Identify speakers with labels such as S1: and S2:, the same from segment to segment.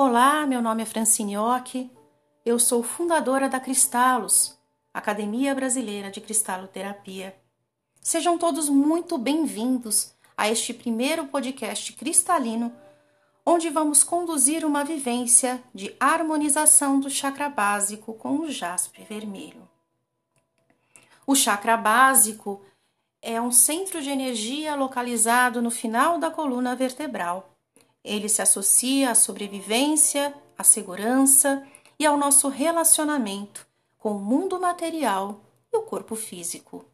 S1: Olá, meu nome é Francine Ock, eu sou fundadora da Cristalos, Academia Brasileira de Cristaloterapia. Sejam todos muito bem-vindos a este primeiro podcast cristalino, onde vamos conduzir uma vivência de harmonização do chakra básico com o jaspe vermelho. O chakra básico é um centro de energia localizado no final da coluna vertebral. Ele se associa à sobrevivência, à segurança e ao nosso relacionamento com o mundo material e o corpo físico.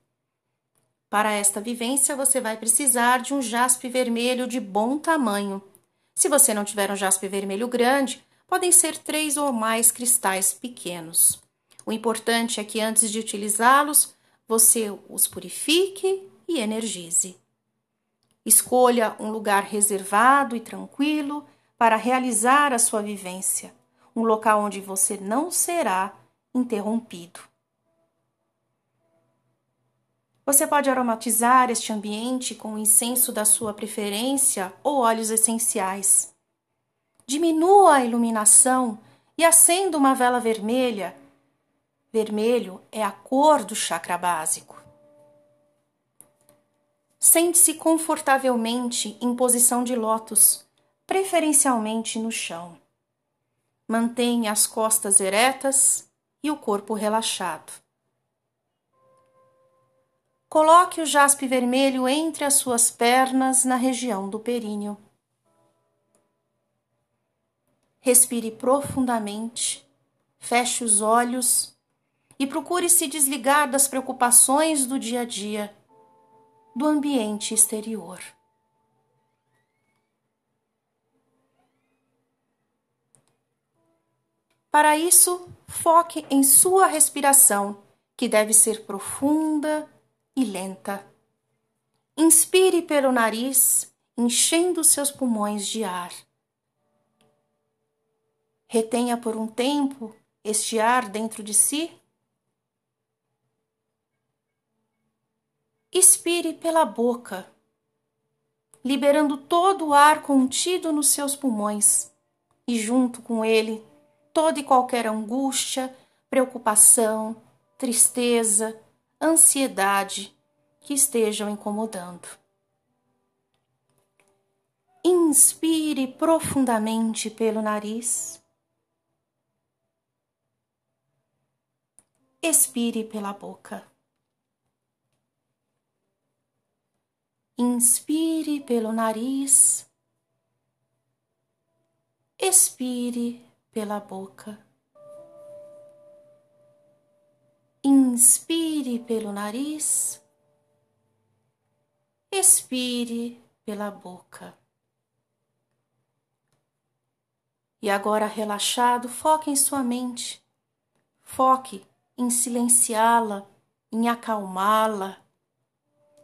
S1: Para esta vivência, você vai precisar de um jaspe vermelho de bom tamanho. Se você não tiver um jaspe vermelho grande, podem ser três ou mais cristais pequenos. O importante é que antes de utilizá-los, você os purifique e energize. Escolha um lugar reservado e tranquilo para realizar a sua vivência, um local onde você não será interrompido. Você pode aromatizar este ambiente com o incenso da sua preferência ou óleos essenciais. Diminua a iluminação e acenda uma vela vermelha. Vermelho é a cor do chakra básico. Sente-se confortavelmente em posição de lótus, preferencialmente no chão. Mantenha as costas eretas e o corpo relaxado. Coloque o jaspe vermelho entre as suas pernas na região do períneo. Respire profundamente, feche os olhos e procure se desligar das preocupações do dia a dia, do ambiente exterior. Para isso, foque em sua respiração, que deve ser profunda e lenta. Inspire pelo nariz, enchendo seus pulmões de ar. Retenha por um tempo este ar dentro de si. Expire pela boca, liberando todo o ar contido nos seus pulmões e, junto com ele, toda e qualquer angústia, preocupação, tristeza, ansiedade que estejam incomodando. Inspire profundamente pelo nariz. Expire pela boca. Inspire pelo nariz. Expire pela boca. Inspire pelo nariz, expire pela boca. E agora, relaxado, foque em sua mente. Foque em silenciá-la, em acalmá-la,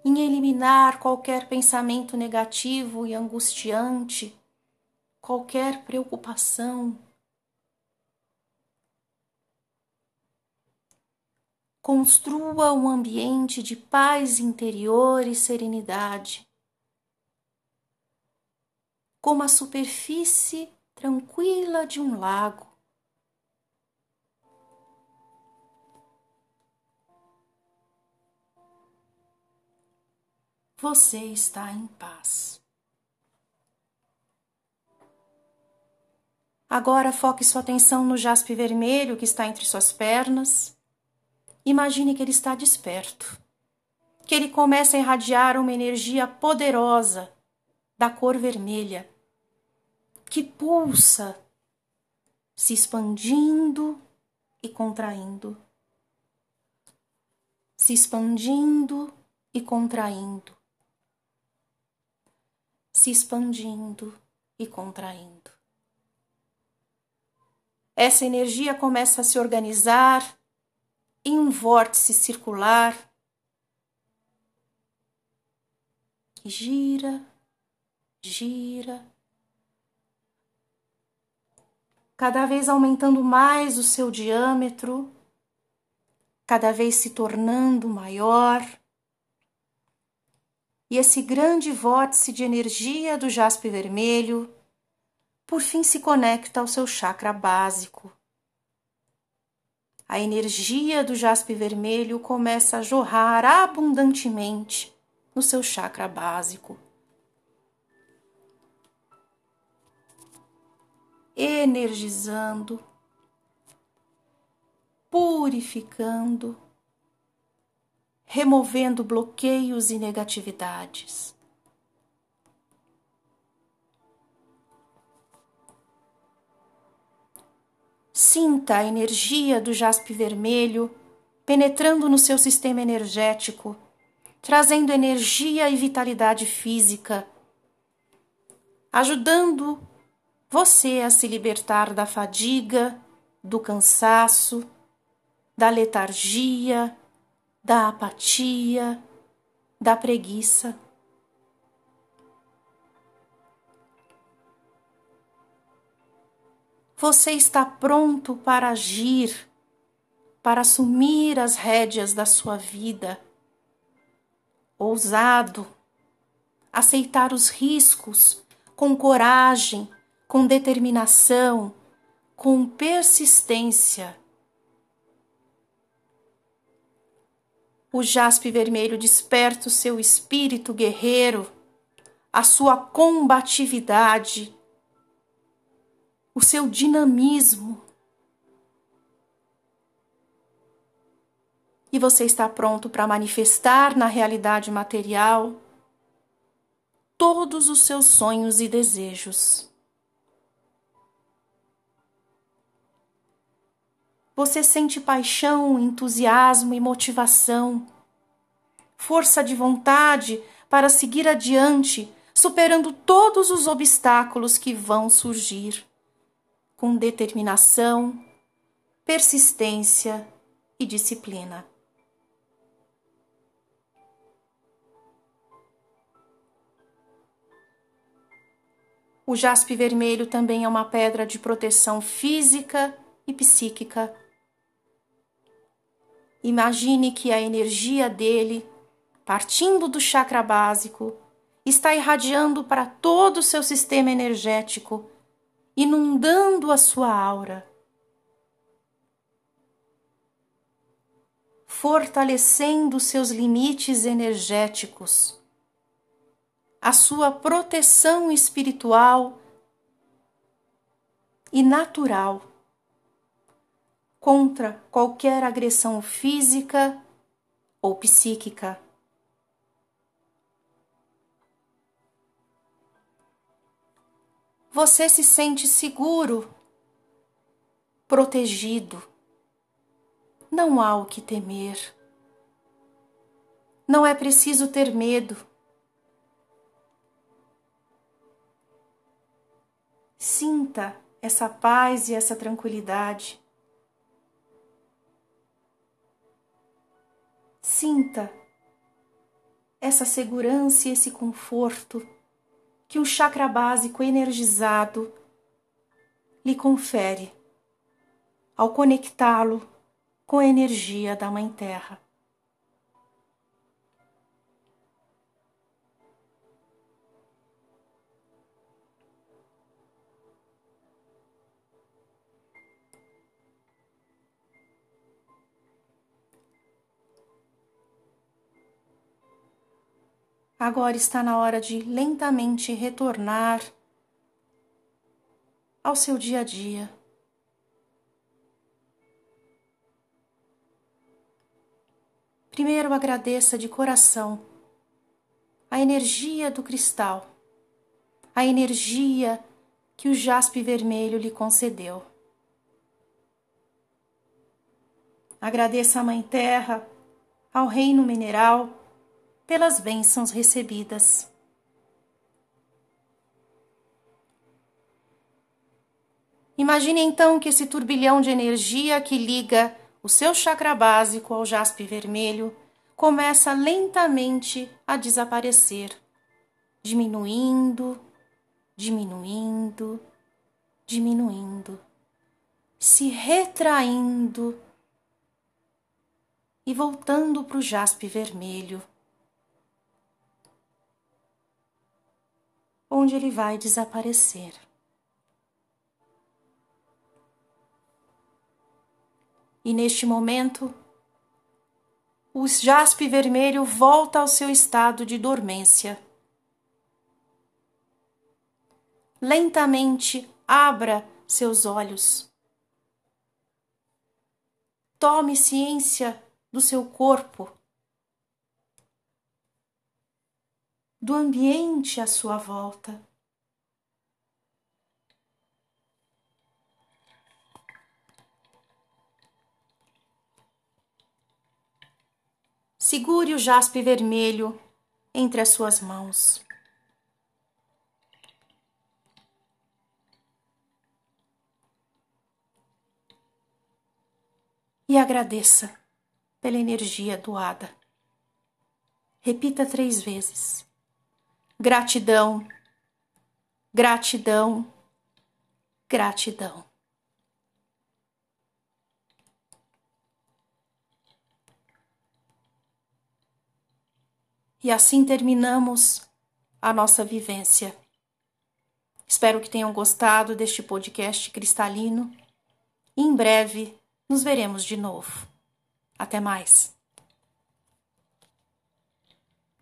S1: em eliminar qualquer pensamento negativo e angustiante, qualquer preocupação Construa um ambiente de paz interior e serenidade, como a superfície tranquila de um lago. Você está em paz. Agora foque sua atenção no jaspe vermelho que está entre suas pernas. Imagine que ele está desperto, que ele começa a irradiar uma energia poderosa da cor vermelha, que pulsa, se expandindo e contraindo, se expandindo e contraindo, se expandindo e contraindo. Essa energia começa a se organizar em um vórtice circular que gira, gira, cada vez aumentando mais o seu diâmetro, cada vez se tornando maior. E esse grande vórtice de energia do jaspe vermelho por fim se conecta ao seu chakra básico. A energia do jaspe vermelho começa a jorrar abundantemente no seu chakra básico. Energizando, purificando, removendo bloqueios e negatividades. Sinta a energia do jaspe vermelho penetrando no seu sistema energético, trazendo energia e vitalidade física, ajudando você a se libertar da fadiga, do cansaço, da letargia, da apatia, da preguiça. Você está pronto para agir, para assumir as rédeas da sua vida. Ousado, aceitar os riscos com coragem, com determinação, com persistência. O jaspe vermelho desperta o seu espírito guerreiro, a sua combatividade o seu dinamismo. E você está pronto para manifestar na realidade material todos os seus sonhos e desejos. Você sente paixão, entusiasmo e motivação, força de vontade para seguir adiante, superando todos os obstáculos que vão surgir com determinação, persistência e disciplina. O jaspe vermelho também é uma pedra de proteção física e psíquica. Imagine que a energia dele, partindo do chakra básico, está irradiando para todo o seu sistema energético inundando a sua aura, fortalecendo seus limites energéticos, a sua proteção espiritual e natural contra qualquer agressão física ou psíquica. você se sente seguro, protegido. Não há o que temer. Não é preciso ter medo. Sinta essa paz e essa tranquilidade. Sinta essa segurança e esse conforto que o chakra básico energizado lhe confere ao conectá-lo com a energia da Mãe Terra. Agora está na hora de lentamente retornar ao seu dia a dia. Primeiro agradeça de coração a energia do cristal, a energia que o jaspe vermelho lhe concedeu. Agradeça à Mãe Terra, ao Reino Mineral, pelas bênçãos recebidas. Imagine então que esse turbilhão de energia que liga o seu chakra básico ao jaspe vermelho começa lentamente a desaparecer, diminuindo, diminuindo, diminuindo, se retraindo e voltando para o jaspe vermelho. onde ele vai desaparecer. E neste momento, o jaspe vermelho volta ao seu estado de dormência. Lentamente abra seus olhos. Tome ciência do seu corpo do ambiente à sua volta. Segure o jaspe vermelho entre as suas mãos. E agradeça pela energia doada. Repita três vezes: gratidão, gratidão, gratidão. E assim terminamos a nossa vivência. Espero que tenham gostado deste podcast cristalino. E em breve nos veremos de novo. Até mais.